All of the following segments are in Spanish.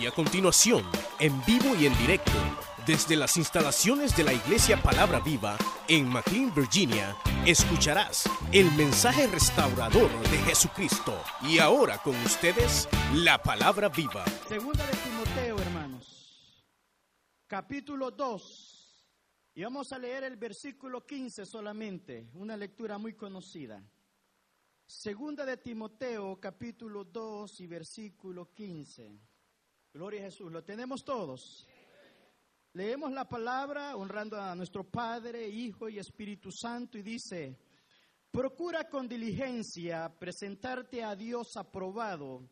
Y a continuación, en vivo y en directo, desde las instalaciones de la Iglesia Palabra Viva en McLean, Virginia, escucharás el mensaje restaurador de Jesucristo. Y ahora con ustedes, la Palabra Viva. Segunda de Timoteo, hermanos. Capítulo 2. Y vamos a leer el versículo 15 solamente, una lectura muy conocida. Segunda de Timoteo, capítulo 2 y versículo 15. Gloria a Jesús. ¿Lo tenemos todos? Leemos la palabra honrando a nuestro Padre, Hijo y Espíritu Santo y dice, procura con diligencia presentarte a Dios aprobado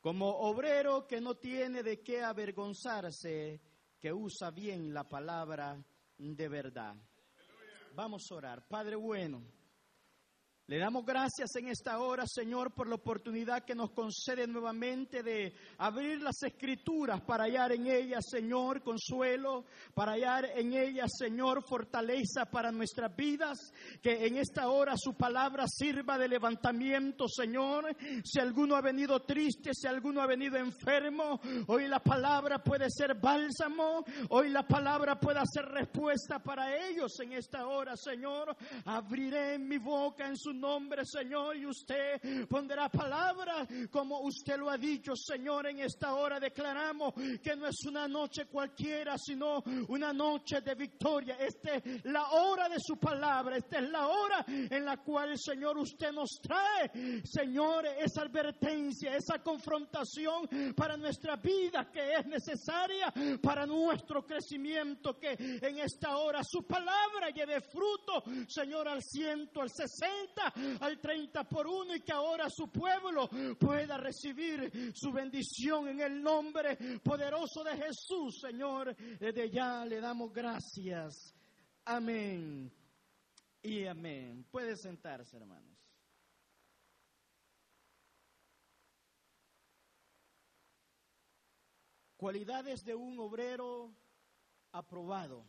como obrero que no tiene de qué avergonzarse, que usa bien la palabra de verdad. Vamos a orar. Padre bueno. Le damos gracias en esta hora, Señor, por la oportunidad que nos concede nuevamente de abrir las escrituras para hallar en ellas, Señor, consuelo, para hallar en ellas, Señor, fortaleza para nuestras vidas. Que en esta hora su palabra sirva de levantamiento, Señor. Si alguno ha venido triste, si alguno ha venido enfermo, hoy la palabra puede ser bálsamo, hoy la palabra puede hacer respuesta para ellos en esta hora, Señor. Abriré mi boca en su nombre, Señor, y usted pondrá palabra como usted lo ha dicho, Señor, en esta hora declaramos que no es una noche cualquiera, sino una noche de victoria. Esta es la hora de su palabra, esta es la hora en la cual, Señor, usted nos trae, Señor, esa advertencia, esa confrontación para nuestra vida que es necesaria para nuestro crecimiento, que en esta hora su palabra lleve fruto, Señor, al ciento, al sesenta, al 30 por uno y que ahora su pueblo pueda recibir su bendición en el nombre poderoso de Jesús, Señor. Desde ya le damos gracias. Amén y amén. Puede sentarse, hermanos. Cualidades de un obrero aprobado.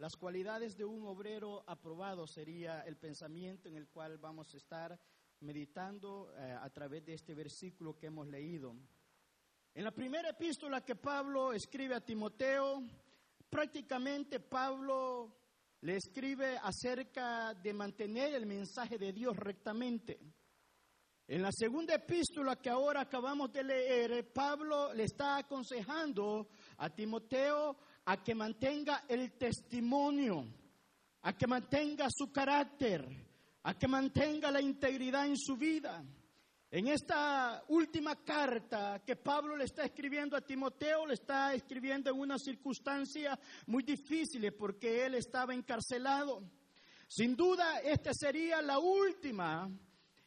Las cualidades de un obrero aprobado sería el pensamiento en el cual vamos a estar meditando eh, a través de este versículo que hemos leído. En la primera epístola que Pablo escribe a Timoteo, prácticamente Pablo le escribe acerca de mantener el mensaje de Dios rectamente. En la segunda epístola que ahora acabamos de leer, Pablo le está aconsejando a Timoteo a que mantenga el testimonio, a que mantenga su carácter, a que mantenga la integridad en su vida. En esta última carta que Pablo le está escribiendo a Timoteo, le está escribiendo en una circunstancia muy difícil porque él estaba encarcelado. Sin duda, esta sería la última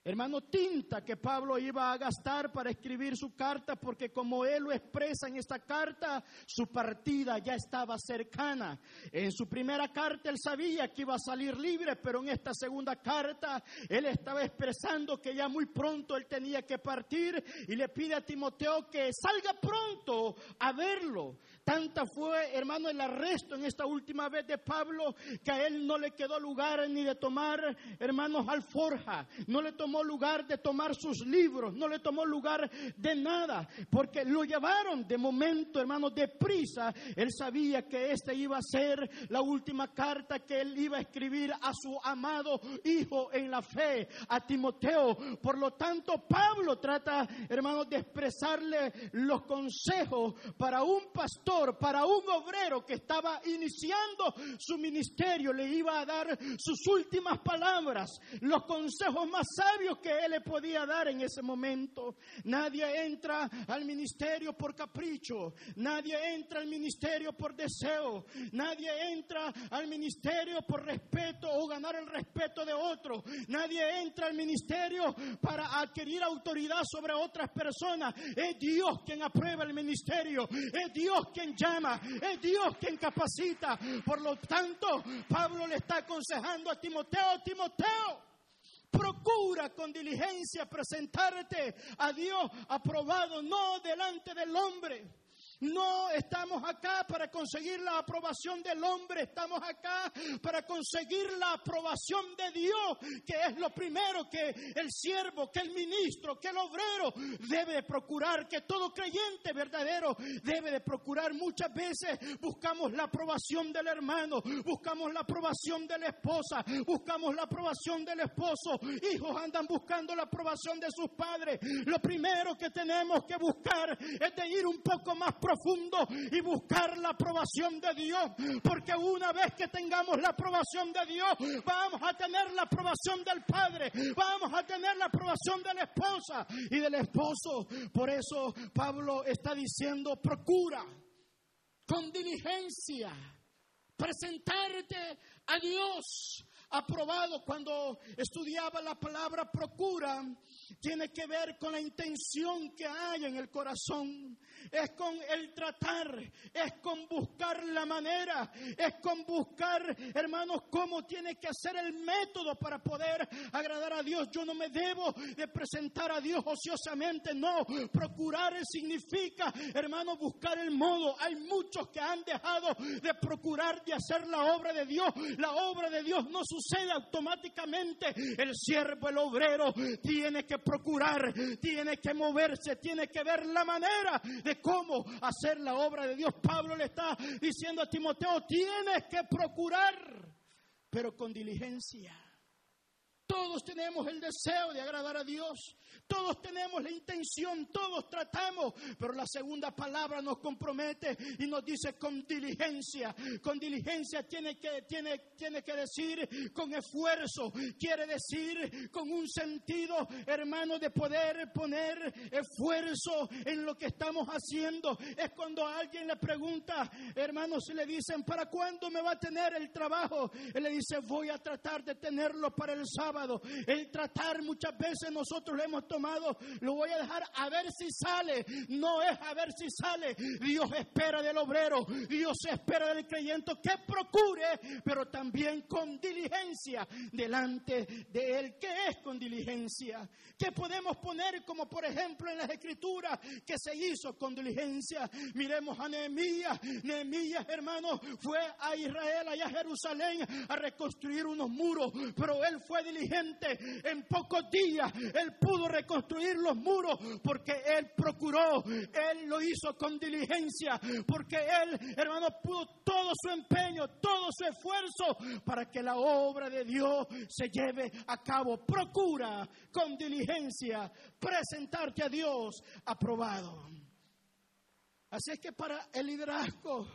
hermano, tinta que Pablo iba a gastar para escribir su carta, porque como él lo expresa en esta carta, su partida ya estaba cercana. En su primera carta él sabía que iba a salir libre, pero en esta segunda carta él estaba expresando que ya muy pronto él tenía que partir y le pide a Timoteo que salga pronto a verlo. Tanta fue, hermano, el arresto en esta última vez de Pablo que a él no le quedó lugar ni de tomar, hermanos, alforja, no le tomó lugar de tomar sus libros, no le tomó lugar de nada, porque lo llevaron de momento, hermanos, de prisa. Él sabía que esta iba a ser la última carta que él iba a escribir a su amado hijo en la fe, a Timoteo. Por lo tanto, Pablo trata, hermanos, de expresarle los consejos para un pastor para un obrero que estaba iniciando su ministerio, le iba a dar sus últimas palabras, los consejos más sabios que él le podía dar en ese momento. Nadie entra al ministerio por capricho, nadie entra al ministerio por deseo, nadie entra al ministerio por respeto o ganar el respeto de otro, nadie entra al ministerio para adquirir autoridad sobre otras personas. Es Dios quien aprueba el ministerio, es Dios quien llama, es Dios quien capacita. Por lo tanto, Pablo le está aconsejando a Timoteo, Timoteo, procura con diligencia presentarte a Dios aprobado, no delante del hombre No estamos acá para conseguir la aprobación del hombre, estamos acá para conseguir la aprobación de Dios, que es lo primero que el siervo, que el ministro, que el obrero debe de procurar, que todo creyente verdadero debe de procurar. Muchas veces buscamos la aprobación del hermano, buscamos la aprobación de la esposa, buscamos la aprobación del esposo. Hijos andan buscando la aprobación de sus padres. Lo primero que tenemos que buscar es de ir un poco más profundo profundo y buscar la aprobación de Dios. Porque una vez que tengamos la aprobación de Dios, vamos a tener la aprobación del Padre, vamos a tener la aprobación de la esposa y del esposo. Por eso Pablo está diciendo, procura con diligencia presentarte a Dios aprobado cuando estudiaba la palabra procura tiene que ver con la intención que hay en el corazón es con el tratar, es con buscar la manera, es con buscar, hermanos, cómo tiene que hacer el método para poder agradar a Dios. Yo no me debo de presentar a Dios ociosamente, no. Procurar significa, hermanos, buscar el modo. Hay muchos que han dejado de procurar de hacer la obra de Dios. La obra de Dios no sucede automáticamente. El siervo, el obrero, tiene que procurar, tiene que moverse, tiene que ver la manera de cómo hacer la obra de Dios. Pablo le está diciendo a Timoteo, tienes que procurar, pero con diligencia. Todos tenemos el deseo de agradar a Dios. Todos tenemos la intención, todos tratamos, pero la segunda palabra nos compromete y nos dice con diligencia. Con diligencia tiene que, tiene, tiene que decir con esfuerzo, quiere decir con un sentido, hermano, de poder poner esfuerzo en lo que estamos haciendo. Es cuando alguien le pregunta, hermanos, le dicen, ¿para cuándo me va a tener el trabajo? Él le dice, voy a tratar de tenerlo para el sábado. El tratar muchas veces nosotros lo hemos tomado, lo voy a dejar a ver si sale. No es a ver si sale. Dios espera del obrero, Dios espera del creyente que procure, pero también con diligencia delante de Él. ¿Qué es con diligencia? ¿Qué podemos poner como por ejemplo en las escrituras que se hizo con diligencia? Miremos a Nehemías. Nehemías, hermano, fue a Israel, allá a Jerusalén, a reconstruir unos muros, pero él fue diligente. En pocos días él pudo reconstruir los muros porque Él procuró, Él lo hizo con diligencia, porque Él, hermano, pudo todo su empeño, todo su esfuerzo para que la obra de Dios se lleve a cabo. Procura con diligencia presentarte a Dios aprobado. Así es que para el liderazgo,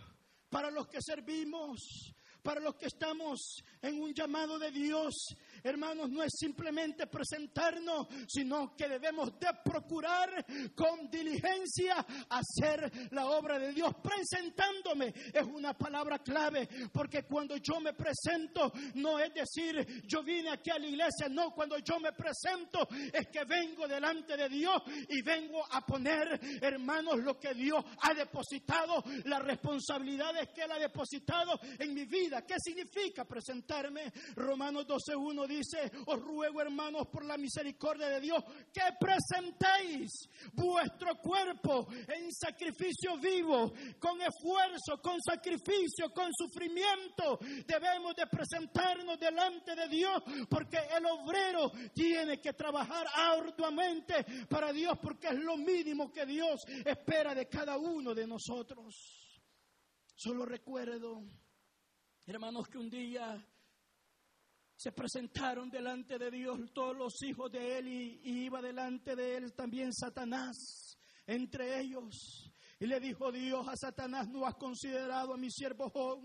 para los que servimos, para los que estamos en un llamado de Dios, hermanos, no es simplemente presentarnos, sino que debemos de procurar con diligencia hacer la obra de Dios. Presentándome es una palabra clave, porque cuando yo me presento, no es decir, yo vine aquí a la iglesia, no, cuando yo me presento es que vengo delante de Dios y vengo a poner, hermanos, lo que Dios ha depositado, las responsabilidades que Él ha depositado en mi vida. ¿Qué significa presentarme? Romanos 12.1 dice, os ruego hermanos por la misericordia de Dios que presentéis vuestro cuerpo en sacrificio vivo, con esfuerzo, con sacrificio, con sufrimiento. Debemos de presentarnos delante de Dios porque el obrero tiene que trabajar arduamente para Dios porque es lo mínimo que Dios espera de cada uno de nosotros. Solo recuerdo, hermanos, que un día se presentaron delante de Dios todos los hijos de él y, iba delante de él también Satanás entre ellos. Y le dijo Dios a Satanás, no has considerado a mi siervo Job.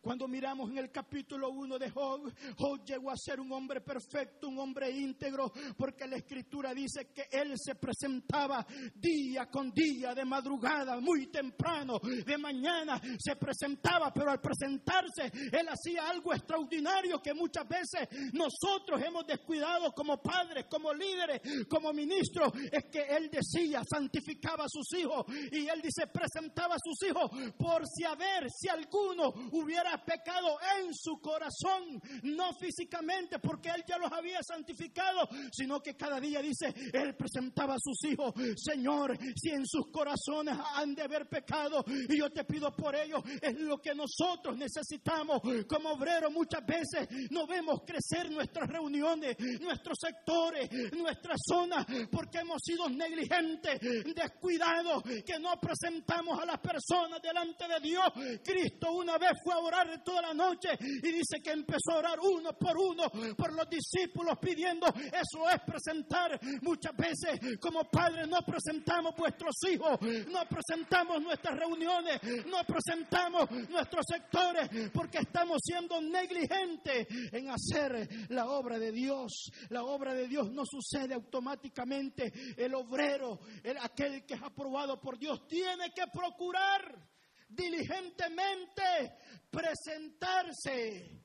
Cuando miramos en el capítulo 1 de Job, Job llegó a ser un hombre perfecto, un hombre íntegro, porque la escritura dice que él se presentaba día con día, de madrugada, muy temprano, de mañana se presentaba, pero al presentarse él hacía algo extraordinario que muchas veces nosotros hemos descuidado como padres, como líderes, como ministros, es que él decía, santificaba a sus hijos y él dice, dice, presentaba a sus hijos por si a ver si alguno hubiera pecado en su corazón, no físicamente, porque él ya los había santificado, sino que cada día dice, él presentaba a sus hijos, Señor, si en sus corazones han de haber pecado, y yo te pido por ellos, es lo que nosotros necesitamos como obreros. Muchas veces no vemos crecer nuestras reuniones, nuestros sectores, nuestras zonas, porque hemos sido negligentes, descuidados, que no presentamos a las personas delante de Dios. Cristo una vez fue a orar toda la noche y dice que empezó a orar uno por uno por los discípulos pidiendo, eso es presentar. Muchas veces como padres no presentamos vuestros hijos, no presentamos nuestras reuniones, no presentamos nuestros sectores porque estamos siendo negligentes en hacer la obra de Dios. La obra de Dios no sucede automáticamente. El obrero, el, aquel que es aprobado por Dios, tiene que procurar diligentemente presentarse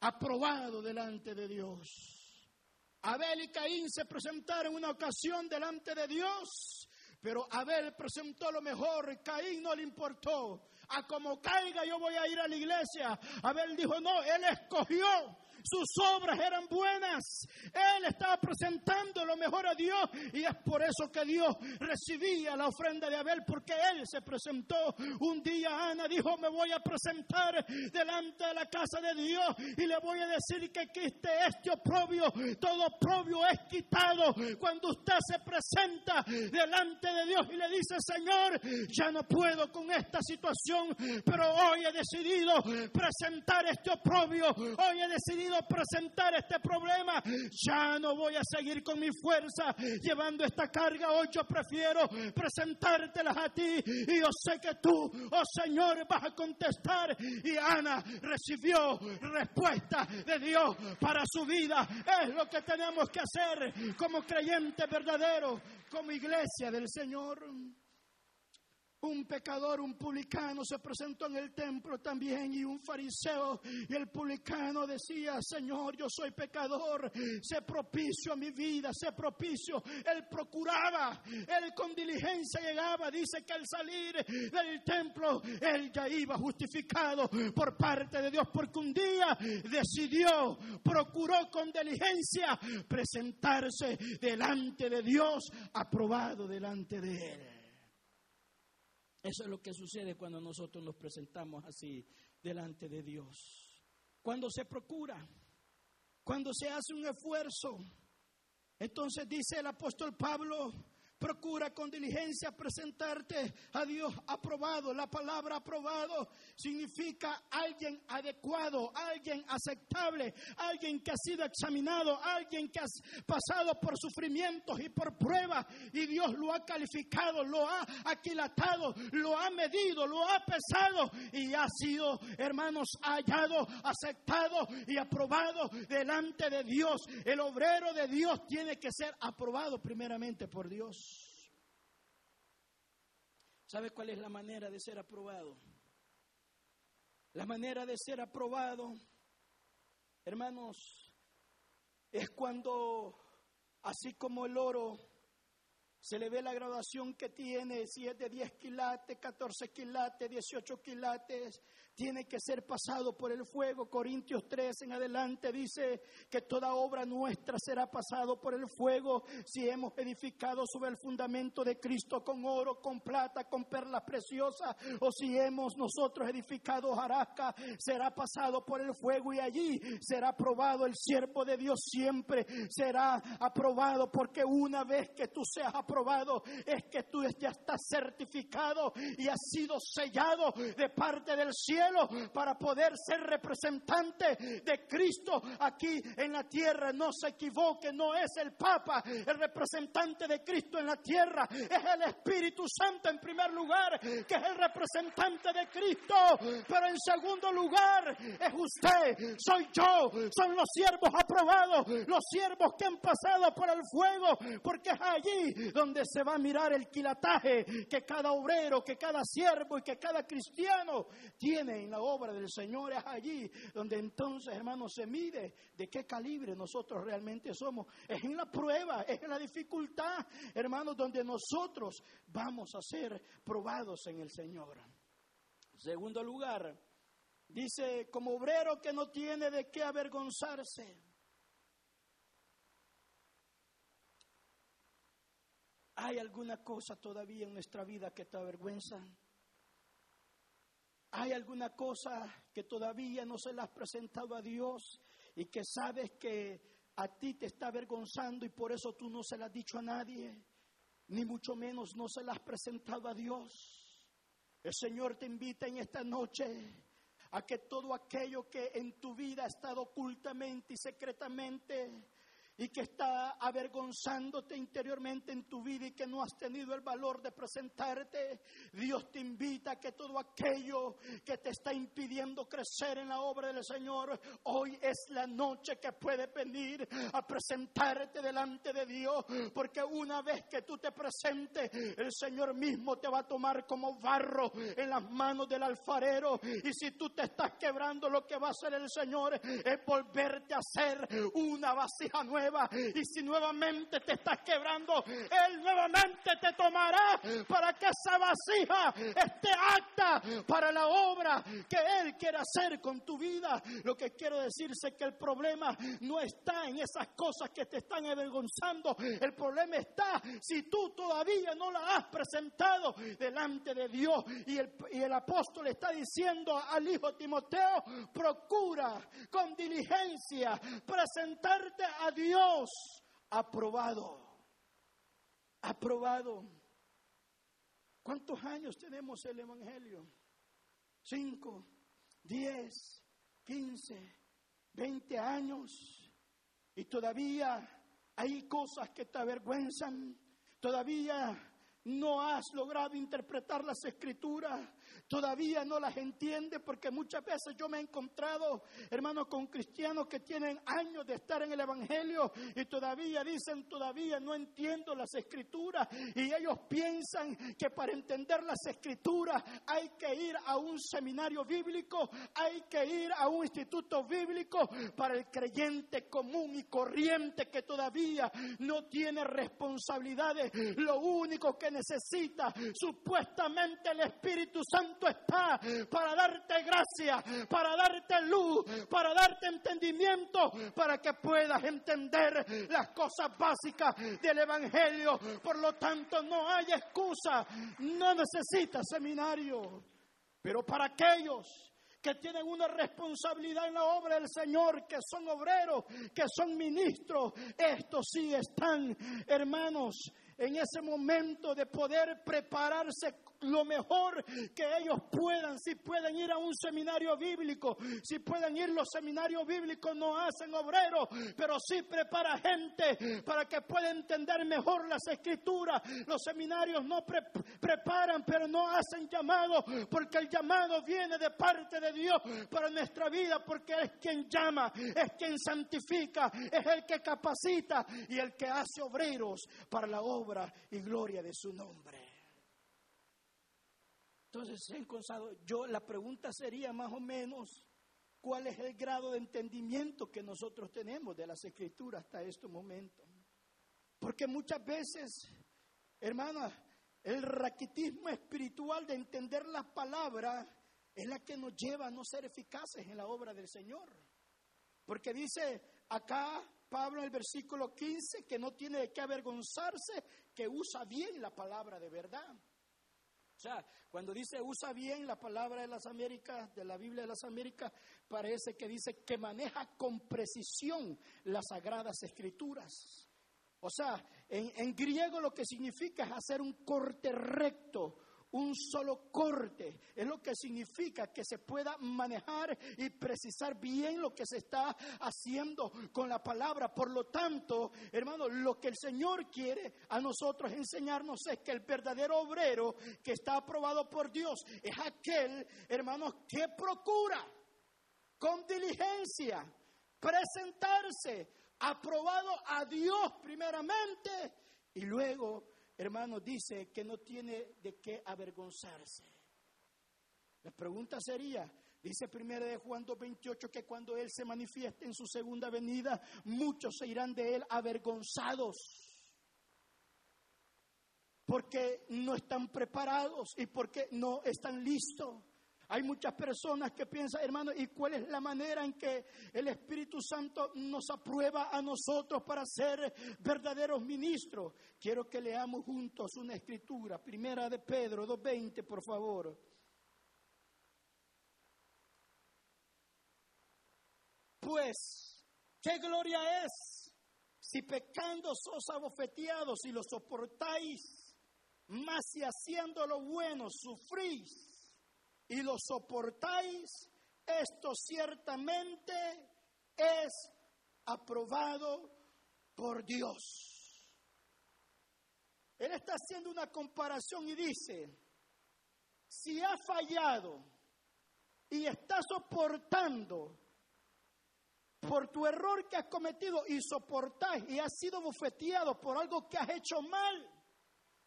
aprobado delante de Dios. Abel y Caín se presentaron una ocasión delante de Dios, pero Abel presentó lo mejor, Caín no le importó. A como caiga yo voy a ir a la iglesia. Abel dijo, no, él escogió sus obras eran buenas. Él estaba presentando lo mejor a Dios y es por eso que Dios recibía la ofrenda de Abel porque él se presentó. Un día Ana dijo, me voy a presentar delante de la casa de Dios y le voy a decir que quite este oprobio. Todo oprobio es quitado cuando usted se presenta delante de Dios y le dice, Señor, ya no puedo con esta situación, pero hoy he decidido presentar este oprobio. Hoy he decidido presentar este problema. Ya no voy a seguir con mi fuerza llevando esta carga. Hoy yo prefiero presentártelas a ti. Y yo sé que tú, oh Señor, vas a contestar. Y Ana recibió respuesta de Dios para su vida. Es lo que tenemos que hacer como creyentes verdaderos, como iglesia del Señor. Un pecador, un publicano se presentó en el templo también y un fariseo y el publicano decía, Señor, yo soy pecador, sé propicio a mi vida, sé propicio. Él procuraba, él con diligencia llegaba, dice que al salir del templo, él ya iba justificado por parte de Dios, porque un día decidió, procuró con diligencia presentarse delante de Dios, aprobado delante de él. Eso es lo que sucede cuando nosotros nos presentamos así delante de Dios. Cuando se procura, cuando se hace un esfuerzo. Entonces dice el apóstol Pablo, Procura con diligencia presentarte a Dios aprobado. La palabra aprobado significa alguien adecuado, alguien aceptable, alguien que ha sido examinado, alguien que ha pasado por sufrimientos y por pruebas y Dios lo ha calificado, lo ha aquilatado, lo ha medido, lo ha pesado y ha sido, hermanos, hallado, aceptado y aprobado delante de Dios. El obrero de Dios tiene que ser aprobado primeramente por Dios. ¿Sabe cuál es la manera de ser aprobado? La manera de ser aprobado, hermanos, es cuando, así como el oro, se le ve la graduación que tiene, si es de 10 quilates, 14 quilates, 18 quilates, tiene que ser pasado por el fuego. Corintios 3 en adelante dice que toda obra nuestra será pasado por el fuego si hemos edificado sobre el fundamento de Cristo con oro, con plata, con perlas preciosas, o si hemos nosotros edificado jarasca, será pasado por el fuego y allí será aprobado el siervo de Dios siempre, será aprobado porque una vez que tú seas aprobado es que tú ya estás certificado y has sido sellado de parte del cielo para poder ser representante de Cristo aquí en la tierra. No se equivoque, no es el Papa el representante de Cristo en la tierra, es el Espíritu Santo en primer lugar, que es el representante de Cristo, pero en segundo lugar es usted, soy yo, son los siervos aprobados, los siervos que han pasado por el fuego, porque es allí donde se va a mirar el quilataje que cada obrero, que cada siervo y que cada cristiano tiene en la obra del Señor, es allí donde entonces, hermano, se mide de qué calibre nosotros realmente somos. Es en la prueba, es en la dificultad, hermano, donde nosotros vamos a ser probados en el Señor. Segundo lugar, dice, como obrero que no tiene de qué avergonzarse. ¿Hay alguna cosa todavía en nuestra vida que te avergüenza? ¿Hay alguna cosa que todavía no se la has presentado a Dios y que sabes que a ti te está avergonzando y por eso tú no se la has dicho a nadie? Ni mucho menos no se la has presentado a Dios. El Señor te invita en esta noche a que todo aquello que en tu vida ha estado ocultamente y secretamente y que está avergonzándote interiormente en tu vida y que no has tenido el valor de presentarte, Dios te invita a que todo aquello que te está impidiendo crecer en la obra del Señor, hoy es la noche que puedes venir a presentarte delante de Dios, porque una vez que tú te presentes, el Señor mismo te va a tomar como barro en las manos del alfarero y si tú te estás quebrando, lo que va a hacer el Señor es volverte a hacer una vasija nueva y si nuevamente te estás quebrando, Él nuevamente te tomará para que esa vasija esté acta para la obra que Él quiere hacer con tu vida. Lo que quiero decirse es que el problema no está en esas cosas que te están avergonzando. El problema está si tú todavía no la has presentado delante de Dios. Y el, y el apóstol está diciendo al hijo Timoteo, procura con diligencia presentarte a Dios aprobado. Aprobado. ¿Cuántos años tenemos el Evangelio? Cinco, diez, quince, veinte años. Y todavía hay cosas que te avergüenzan. Todavía no has logrado interpretar las escrituras todavía no las entiende porque muchas veces yo me he encontrado, hermanos, con cristianos que tienen años de estar en el Evangelio y todavía dicen, todavía no entiendo las escrituras y ellos piensan que para entender las escrituras hay que ir a un seminario bíblico, hay que ir a un instituto bíblico para el creyente común y corriente que todavía no tiene responsabilidades. Lo único que necesita supuestamente el Espíritu Santo está para darte gracia, para darte luz, para darte entendimiento, para que puedas entender las cosas básicas del Evangelio. Por lo tanto, no hay excusa, no necesitas seminario. Pero para aquellos que tienen una responsabilidad en la obra del Señor, que son obreros, que son ministros, estos sí están, hermanos, en ese momento de poder prepararse lo mejor que ellos puedan, si pueden ir a un seminario bíblico, si pueden ir los seminarios bíblicos no hacen obreros, pero sí prepara gente para que pueda entender mejor las escrituras. Los seminarios no preparan, pero no hacen llamado, porque el llamado viene de parte de Dios para nuestra vida, porque es quien llama, es quien santifica, es el que capacita y el que hace obreros para la obra y gloria de su nombre. Entonces, yo la pregunta sería más o menos, ¿cuál es el grado de entendimiento que nosotros tenemos de las escrituras hasta este momento? Porque muchas veces, hermana, el raquitismo espiritual de entender las palabras es la que nos lleva a no ser eficaces en la obra del Señor. Porque dice acá Pablo en el versículo 15 que no tiene de qué avergonzarse, que usa bien la palabra de verdad. O sea, cuando dice usa bien la palabra de las Américas, de la Biblia de las Américas, parece que dice que maneja con precisión las sagradas escrituras. O sea, en, en griego lo que significa es hacer un corte recto, un solo corte. Es lo que significa que se pueda manejar y precisar bien lo que se está haciendo con la palabra. Por lo tanto, hermano, lo que el Señor quiere a nosotros enseñarnos es que el verdadero obrero que está aprobado por Dios es aquel, hermanos, que procura con diligencia presentarse aprobado a Dios primeramente y luego hermano, dice que no tiene de qué avergonzarse. La pregunta sería, dice primero de Juan 2.28 que cuando Él se manifieste en su segunda venida, muchos se irán de Él avergonzados porque no están preparados y porque no están listos. Hay muchas personas que piensan, hermano, ¿y cuál es la manera en que el Espíritu Santo nos aprueba a nosotros para ser verdaderos ministros? Quiero que leamos juntos una escritura, primera de Pedro 2.20, por favor. Pues, ¿qué gloria es si pecando sos abofeteados y lo soportáis? Mas si haciendo lo bueno sufrís y lo soportáis, esto ciertamente es aprobado por Dios. Él está haciendo una comparación y dice, si ha fallado y está soportando por tu error que has cometido y soportáis y has sido bofeteado por algo que has hecho mal,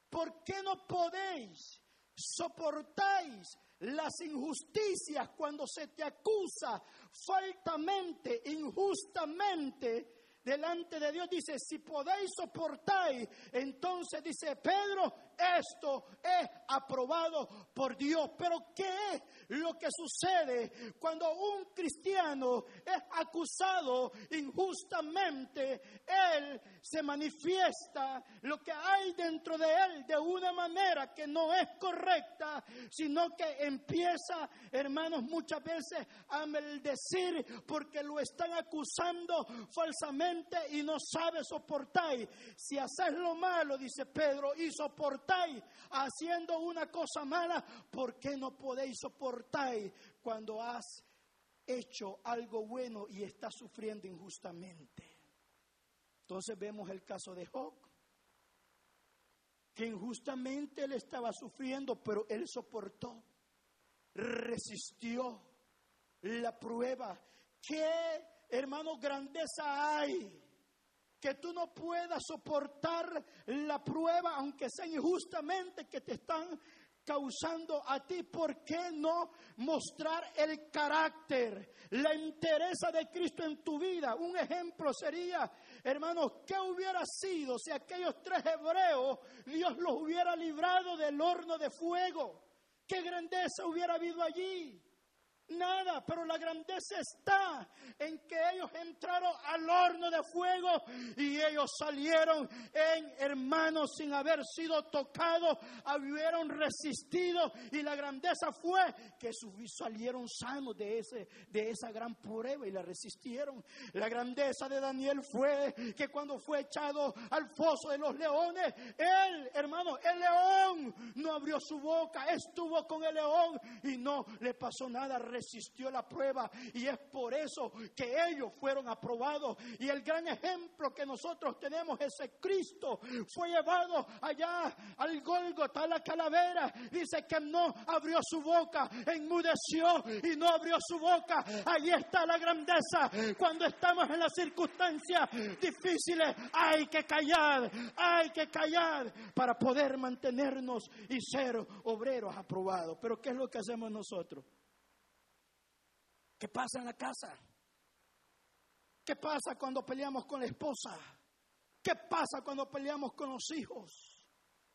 ¿por qué no podéis soportáis las injusticias cuando se te acusa faltamente, injustamente delante de Dios. Dice, si podéis soportar, entonces dice Pedro, esto es aprobado por Dios. Pero ¿qué es lo que sucede cuando un cristiano es acusado injustamente? Él se manifiesta lo que hay dentro de él de una manera que no es correcta, sino que empieza, hermanos, muchas veces a maldecir porque lo están acusando falsamente y no sabe soportar. Si haces lo malo, dice Pedro, y soportar haciendo una cosa mala, ¿por qué no podéis soportar cuando has hecho algo bueno y estás sufriendo injustamente? Entonces vemos el caso de Job, que injustamente él estaba sufriendo, pero él soportó, resistió la prueba. ¿Qué, hermano, grandeza hay? Que tú no puedas soportar la prueba, aunque sea injustamente que te están causando a ti, ¿por qué no mostrar el carácter, la interesa de Cristo en tu vida? Un ejemplo sería, hermanos, ¿qué hubiera sido si aquellos tres hebreos Dios los hubiera librado del horno de fuego? ¿Qué grandeza hubiera habido allí? Nada, pero la grandeza está en que ellos entraron al horno de fuego y ellos salieron en hermanos sin haber sido tocados, habieron resistido y la grandeza fue que salieron sanos de, ese, de esa gran prueba y la resistieron. La grandeza de Daniel fue que cuando fue echado al foso de los leones, él, hermano, el león no abrió su boca, estuvo con el león y no le pasó nada resistió la prueba y es por eso que ellos fueron aprobados. Y el gran ejemplo que nosotros tenemos es que Cristo fue llevado allá al Golgota, a la calavera. Dice que no abrió su boca, enmudeció y no abrió su boca. Ahí está la grandeza. Cuando estamos en las circunstancias difíciles, hay que callar, hay que callar para poder mantenernos y ser obreros aprobados. Pero ¿qué es lo que hacemos nosotros? ¿Qué pasa en la casa? ¿Qué pasa cuando peleamos con la esposa? ¿Qué pasa cuando peleamos con los hijos?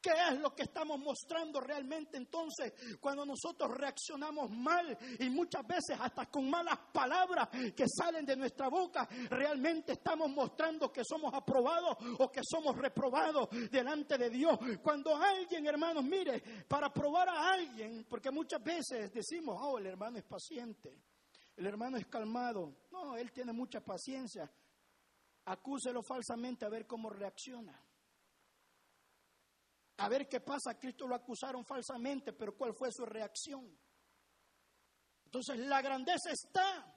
¿Qué es lo que estamos mostrando realmente entonces cuando nosotros reaccionamos mal y muchas veces hasta con malas palabras que salen de nuestra boca? Realmente estamos mostrando que somos aprobados o que somos reprobados delante de Dios. Cuando alguien, hermanos, mire, para probar a alguien, porque muchas veces decimos, oh, el hermano es paciente. El hermano es calmado. No, él tiene mucha paciencia. Acúselo falsamente a ver cómo reacciona. A ver qué pasa. Cristo lo acusaron falsamente, pero ¿cuál fue su reacción? Entonces la grandeza está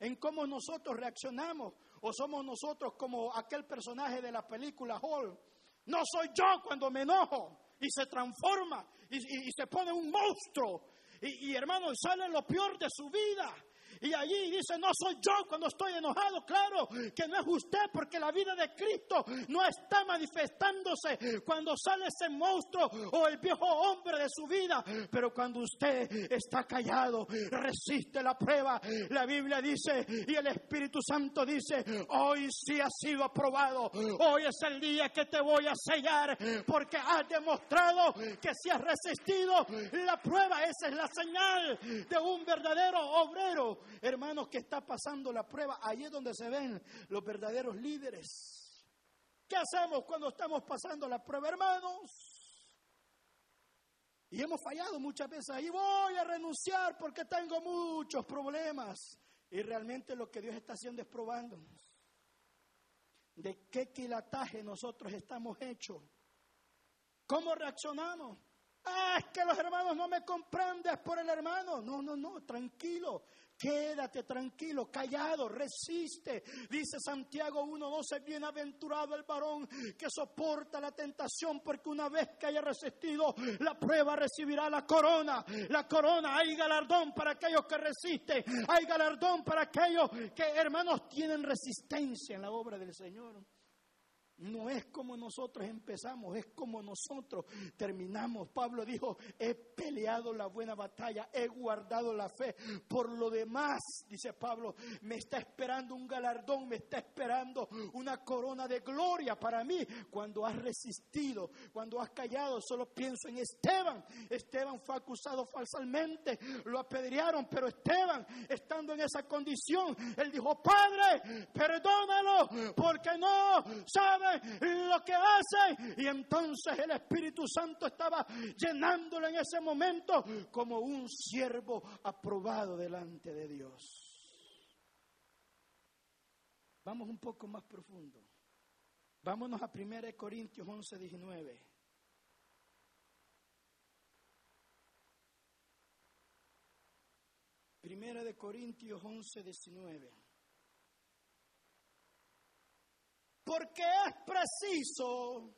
en cómo nosotros reaccionamos. O somos nosotros como aquel personaje de la película Hall. No soy yo cuando me enojo y se transforma y, se pone un monstruo. Y, y hermano, sale lo peor de su vida. Y allí dice, no soy yo cuando estoy enojado. Claro que no es usted porque la vida de Cristo no está manifestándose cuando sale ese monstruo o el viejo hombre de su vida. Pero cuando usted está callado, resiste la prueba. La Biblia dice y el Espíritu Santo dice, hoy sí ha sido aprobado. Hoy es el día que te voy a sellar porque has demostrado que si has resistido la prueba, esa es la señal de un verdadero obrero hermanos, que está pasando la prueba. Ahí es donde se ven los verdaderos líderes. ¿Qué hacemos cuando estamos pasando la prueba, hermanos? Y hemos fallado muchas veces. Ahí voy a renunciar porque tengo muchos problemas. Y realmente lo que Dios está haciendo es probándonos. ¿De qué quilataje nosotros estamos hechos? ¿Cómo reaccionamos? Ah, es que los hermanos no me comprenden por el hermano. No, no, no, tranquilo. Quédate tranquilo, callado, resiste. Dice Santiago 1.12, bienaventurado el varón que soporta la tentación, porque una vez que haya resistido la prueba recibirá la corona. La corona, hay galardón para aquellos que resisten, hay galardón para aquellos que hermanos tienen resistencia en la obra del Señor. No es como nosotros empezamos, es como nosotros terminamos. Pablo dijo, he peleado la buena batalla, he guardado la fe. Por lo demás, dice Pablo, me está esperando un galardón, me está esperando una corona de gloria para mí. Cuando has resistido, cuando has callado, solo pienso en Esteban. Esteban fue acusado falsamente, lo apedrearon, pero Esteban, estando en esa condición, él dijo, Padre, perdónalo, porque no sabe lo que hace. Y entonces el Espíritu Santo estaba llenándolo en ese momento como un siervo aprobado delante de Dios. Vamos un poco más profundo. Vámonos a 1 Corintios 11, 19. Primera de Corintios 11, 19. Porque es preciso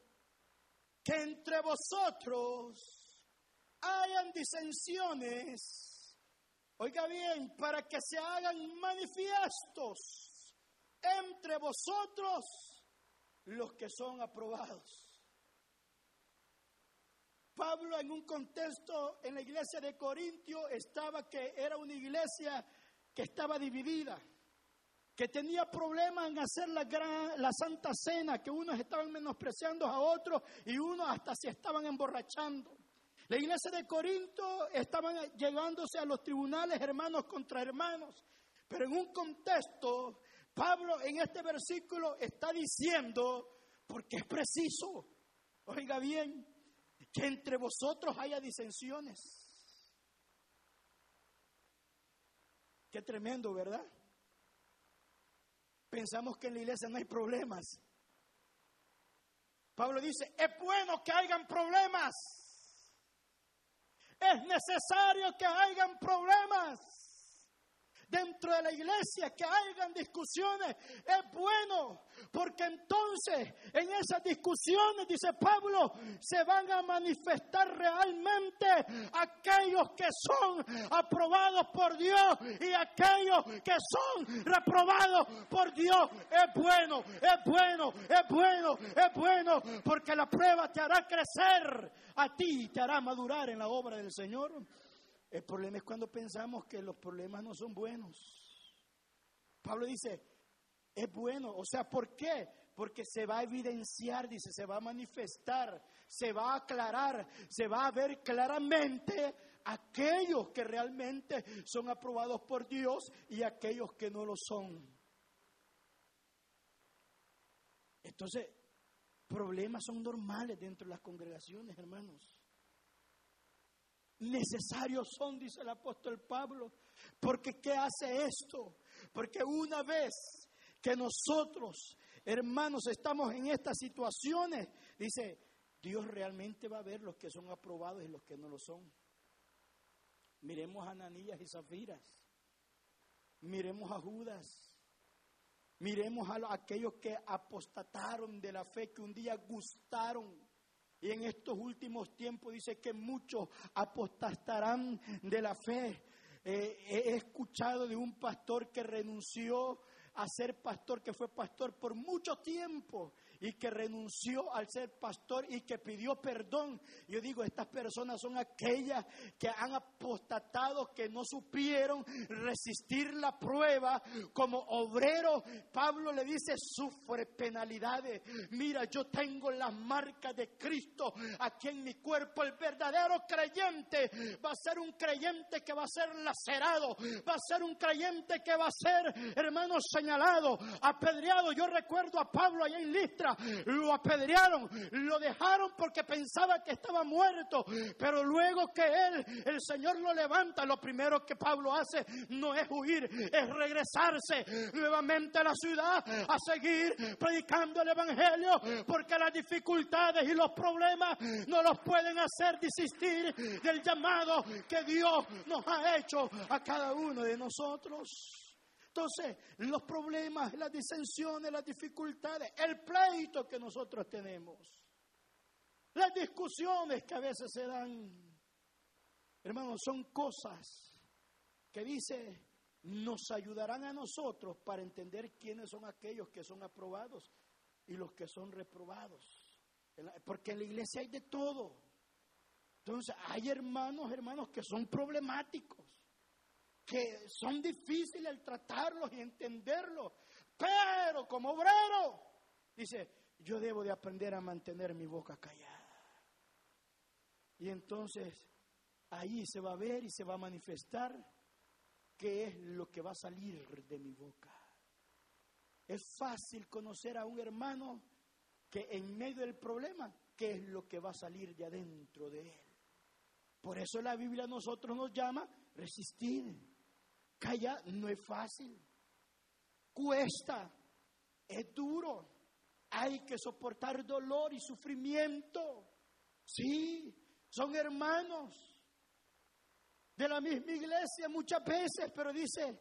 que entre vosotros hayan disensiones, oiga bien, para que se hagan manifiestos entre vosotros los que son aprobados. Pablo en un contexto en la iglesia de Corintio estaba que era una iglesia que estaba dividida que tenía problemas en hacer la, gran, la santa cena, que unos estaban menospreciando a otros y unos hasta se estaban emborrachando. La iglesia de Corinto estaban llevándose a los tribunales hermanos contra hermanos, pero en un contexto, Pablo en este versículo está diciendo, porque es preciso, oiga bien, que entre vosotros haya disensiones. Qué tremendo, ¿verdad? Pensamos que en la iglesia no hay problemas. Pablo dice, es bueno que hayan problemas. Es necesario que hayan problemas dentro de la iglesia, que hayan discusiones, es bueno, porque entonces en esas discusiones, dice Pablo, se van a manifestar realmente aquellos que son aprobados por Dios y aquellos que son reprobados por Dios. Es bueno, es bueno, es bueno, es bueno, porque la prueba te hará crecer a ti, te hará madurar en la obra del Señor. El problema es cuando pensamos que los problemas no son buenos. Pablo dice, es bueno. O sea, ¿por qué? Porque se va a evidenciar, dice, se va a manifestar, se va a aclarar, se va a ver claramente aquellos que realmente son aprobados por Dios y aquellos que no lo son. Entonces, problemas son normales dentro de las congregaciones, hermanos necesarios son, dice el apóstol Pablo. Porque ¿qué hace esto? Porque una vez que nosotros, hermanos, estamos en estas situaciones, dice, Dios realmente va a ver los que son aprobados y los que no lo son. Miremos a Ananías y Zafiras. Miremos a Judas. Miremos a aquellos que apostataron de la fe, que un día gustaron y en estos últimos tiempos dice que muchos apostatarán de la fe. eh, he escuchado de un pastor que renunció a ser pastor, que fue pastor por mucho tiempo y que renunció al ser pastor y que pidió perdón. Yo digo, estas personas son aquellas que han apostatado, que no supieron resistir la prueba como obrero. Pablo le dice, sufre penalidades. Mira, yo tengo las marcas de Cristo aquí en mi cuerpo. El verdadero creyente va a ser un creyente que va a ser lacerado, va a ser un creyente que va a ser, hermano, señalado, apedreado. Yo recuerdo a Pablo allá en Listra lo apedrearon, lo dejaron porque pensaba que estaba muerto, pero luego que él, el Señor lo levanta, lo primero que Pablo hace no es huir, es regresarse nuevamente a la ciudad a seguir predicando el Evangelio, porque las dificultades y los problemas no los pueden hacer desistir del llamado que Dios nos ha hecho a cada uno de nosotros. Entonces, los problemas, las disensiones, las dificultades, el pleito que nosotros tenemos, las discusiones que a veces se dan, hermanos, son cosas que dice nos ayudarán a nosotros para entender quiénes son aquellos que son aprobados y los que son reprobados. Porque en la iglesia hay de todo. Entonces, hay hermanos, hermanos que son problemáticos que son difíciles el tratarlos y entenderlos, pero como obrero, dice, yo debo de aprender a mantener mi boca callada. Y entonces ahí se va a ver y se va a manifestar qué es lo que va a salir de mi boca. Es fácil conocer a un hermano que en medio del problema, qué es lo que va a salir de adentro de él. Por eso la Biblia a nosotros nos llama resistir. Callar no es fácil. Cuesta. Es duro. Hay que soportar dolor y sufrimiento. Sí, son hermanos de la misma iglesia muchas veces, pero dice,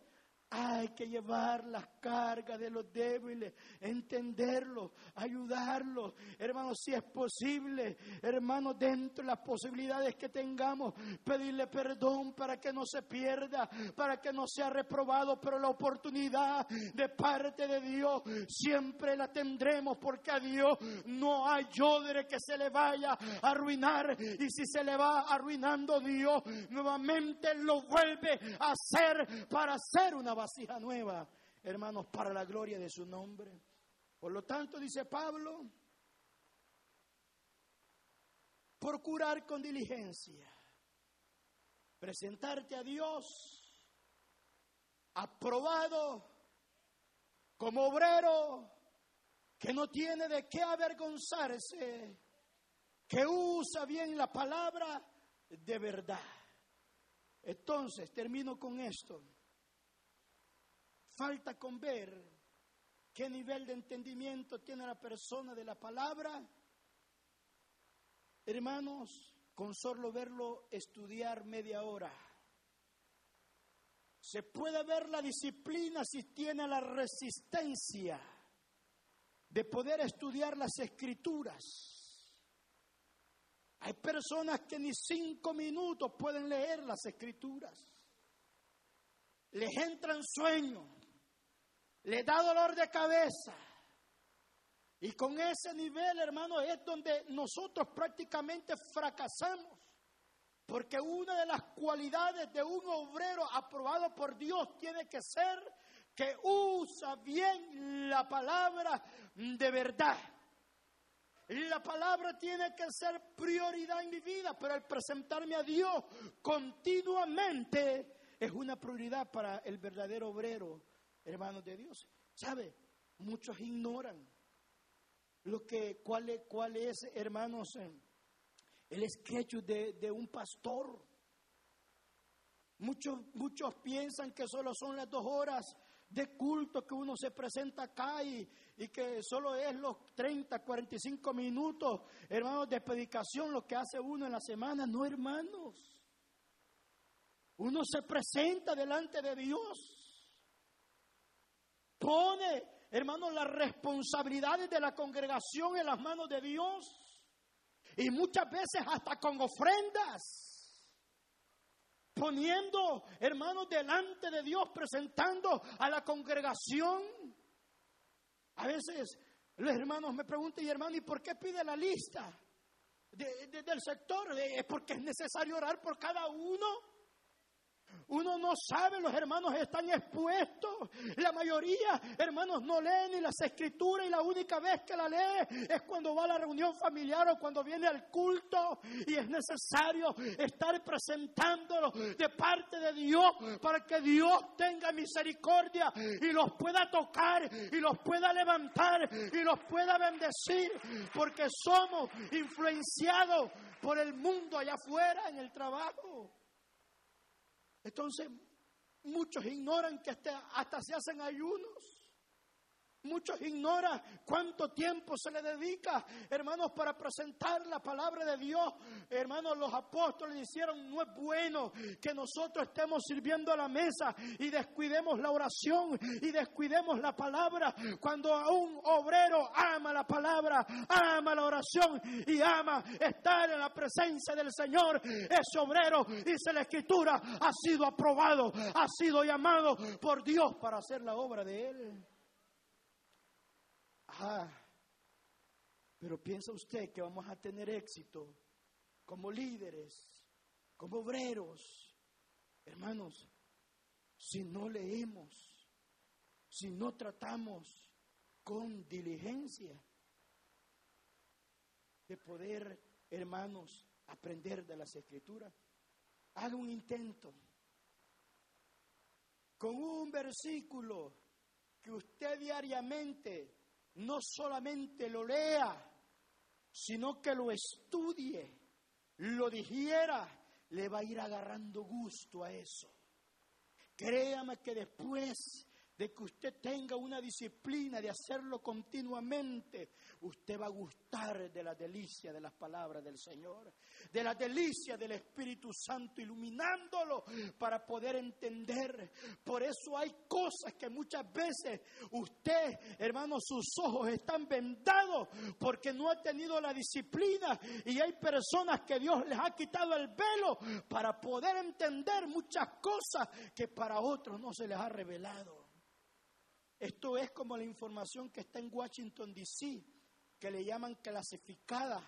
hay que llevar las cargas de los débiles, entenderlos, ayudarlos. Hermanos, si es posible, hermanos, dentro de las posibilidades que tengamos, pedirle perdón para que no se pierda, para que no sea reprobado, pero la oportunidad de parte de Dios siempre la tendremos, porque a Dios no hay odre que se le vaya a arruinar. Y si se le va arruinando Dios, nuevamente lo vuelve a hacer para hacer una vasija nueva, hermanos, para la gloria de su nombre. Por lo tanto, dice Pablo, procurar con diligencia, presentarte a Dios aprobado como obrero que no tiene de qué avergonzarse, que usa bien la palabra de verdad. Entonces, termino con esto. Falta con ver qué nivel de entendimiento tiene la persona de la palabra. Hermanos, con solo verlo estudiar media hora. Se puede ver la disciplina si tiene la resistencia de poder estudiar las escrituras. Hay personas que ni cinco minutos pueden leer las escrituras. Les entran sueños le da dolor de cabeza. Y con ese nivel, hermano, es donde nosotros prácticamente fracasamos. Porque una de las cualidades de un obrero aprobado por Dios tiene que ser que usa bien la palabra de verdad. La palabra tiene que ser prioridad en mi vida, pero el presentarme a Dios continuamente es una prioridad para el verdadero obrero hermanos de Dios. ¿Sabe? Muchos ignoran lo que, cuál, es, cuál es hermanos, eh, el sketch de, de un pastor. Muchos, muchos piensan que solo son las dos horas de culto que uno se presenta acá y, y, que solo es los 30, 45 minutos, hermanos, de predicación lo que hace uno en la semana. No, hermanos. Uno se presenta delante de Dios pone, hermanos, las responsabilidades de la congregación en las manos de Dios. Y muchas veces hasta con ofrendas. poniendo, hermanos, delante de Dios, presentando a la congregación. A veces los hermanos me preguntan, y hermano, ¿y por qué pide la lista del sector? ¿Es porque es necesario orar por cada uno? Uno no sabe, los hermanos están expuestos. La mayoría, hermanos, no leen ni las escrituras y la única vez que la lee es cuando va a la reunión familiar o cuando viene al culto y es necesario estar presentándolo de parte de Dios para que Dios tenga misericordia y los pueda tocar y los pueda levantar y los pueda bendecir porque somos influenciados por el mundo allá afuera en el trabajo. Entonces, muchos ignoran que hasta, se hacen ayunos. Muchos ignoran cuánto tiempo se le dedica, hermanos, para presentar la palabra de Dios. Hermanos, los apóstoles dijeron, no es bueno que nosotros estemos sirviendo a la mesa y descuidemos la oración y descuidemos la palabra. Cuando un obrero ama la palabra, ama la oración y ama estar en la presencia del Señor, ese obrero, dice la escritura, ha sido aprobado, ha sido llamado por Dios para hacer la obra de Él. Ah, pero piensa usted que vamos a tener éxito como líderes, como obreros, hermanos, si no leemos, si no tratamos con diligencia de poder, hermanos, aprender de las escrituras. Haga un intento con un versículo que usted diariamente no solamente lo lea, sino que lo estudie, lo digiera, le va a ir agarrando gusto a eso. Créame que después de que usted tenga una disciplina de hacerlo continuamente, usted va a gustar de la delicia de las palabras del Señor, de la delicia del Espíritu Santo iluminándolo para poder entender. Por eso hay cosas que muchas veces usted, hermano, sus ojos están vendados porque no ha tenido la disciplina y hay personas que Dios les ha quitado el velo para poder entender muchas cosas que para otros no se les ha revelado. Esto es como la información que está en Washington, D.C., que le llaman clasificada,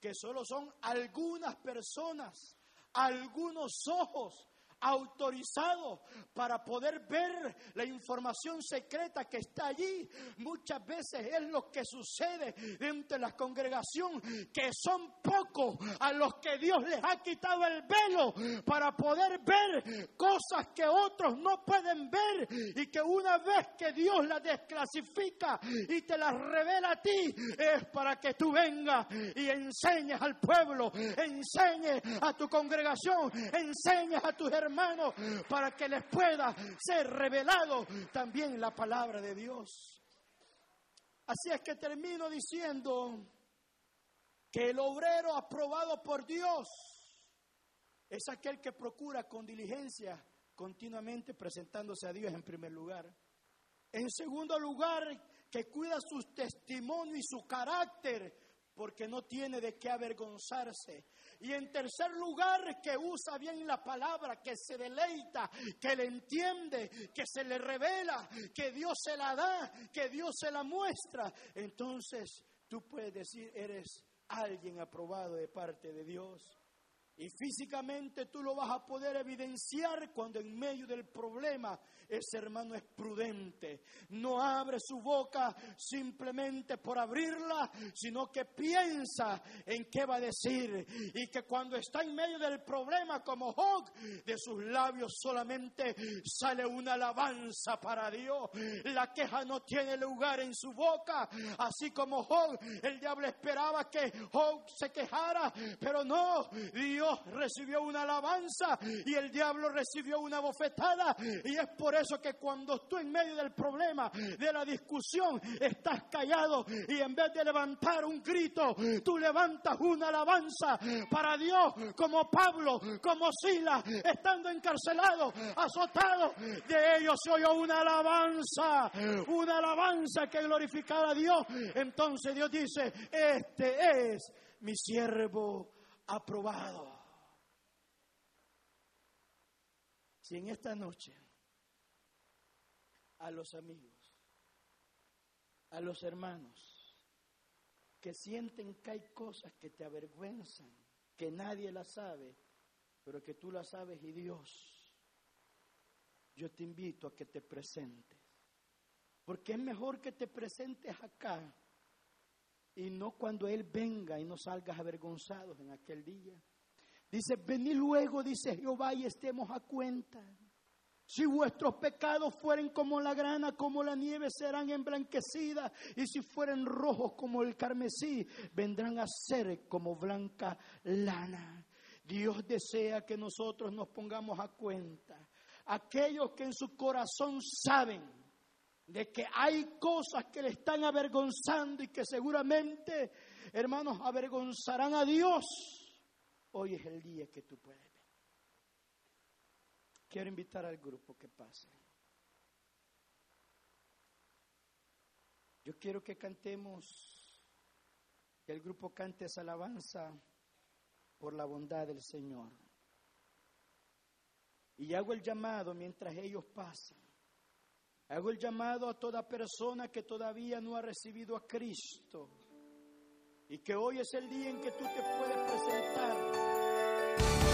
que solo son algunas personas, algunos ojos autorizado para poder ver la información secreta que está allí. Muchas veces es lo que sucede entre la congregación, que son pocos a los que Dios les ha quitado el velo para poder ver cosas que otros no pueden ver y que una vez que Dios las desclasifica y te las revela a ti, es para que tú vengas y enseñes al pueblo, enseñes a tu congregación, enseñes a tus hermanos hermanos, para que les pueda ser revelado también la palabra de Dios. Así es que termino diciendo que el obrero aprobado por Dios es aquel que procura con diligencia continuamente presentándose a Dios en primer lugar. En segundo lugar, que cuida su testimonio y su carácter porque no tiene de qué avergonzarse. Y en tercer lugar, que usa bien la palabra, que se deleita, que le entiende, que se le revela, que Dios se la da, que Dios se la muestra. Entonces tú puedes decir, eres alguien aprobado de parte de Dios. Y físicamente tú lo vas a poder evidenciar cuando en medio del problema ese hermano es prudente. No abre su boca simplemente por abrirla, sino que piensa en qué va a decir. Y que cuando está en medio del problema como Job, de sus labios solamente sale una alabanza para Dios. La queja no tiene lugar en su boca. Así como Job, el diablo esperaba que Job se quejara, pero no, Dios recibió una alabanza y el diablo recibió una bofetada. Y es por eso que cuando tú en medio del problema, de la discusión, estás callado y en vez de levantar un grito, tú levantas una alabanza para Dios, como Pablo, como Sila, estando encarcelado, azotado, de ellos se oyó una alabanza, una alabanza que glorificaba a Dios. Entonces Dios dice, este es mi siervo aprobado. Si en esta noche a los amigos, a los hermanos que sienten que hay cosas que te avergüenzan, que nadie las sabe, pero que tú las sabes y Dios, yo te invito a que te presentes. Porque es mejor que te presentes acá y no cuando Él venga y no salgas avergonzados en aquel día. Dice, vení luego, dice Jehová, y estemos a cuenta. Si vuestros pecados fueren como la grana, como la nieve, serán emblanquecidas. Y si fueren rojos como el carmesí, vendrán a ser como blanca lana. Dios desea que nosotros nos pongamos a cuenta. Aquellos que en su corazón saben de que hay cosas que le están avergonzando y que seguramente, hermanos, avergonzarán a Dios. Hoy es el día que tú puedes. Quiero invitar al grupo que pase. Yo quiero que cantemos, que el grupo cante esa alabanza por la bondad del Señor. Y hago el llamado mientras ellos pasan. Hago el llamado a toda persona que todavía no ha recibido a Cristo y que hoy es el día en que tú te puedes presentar.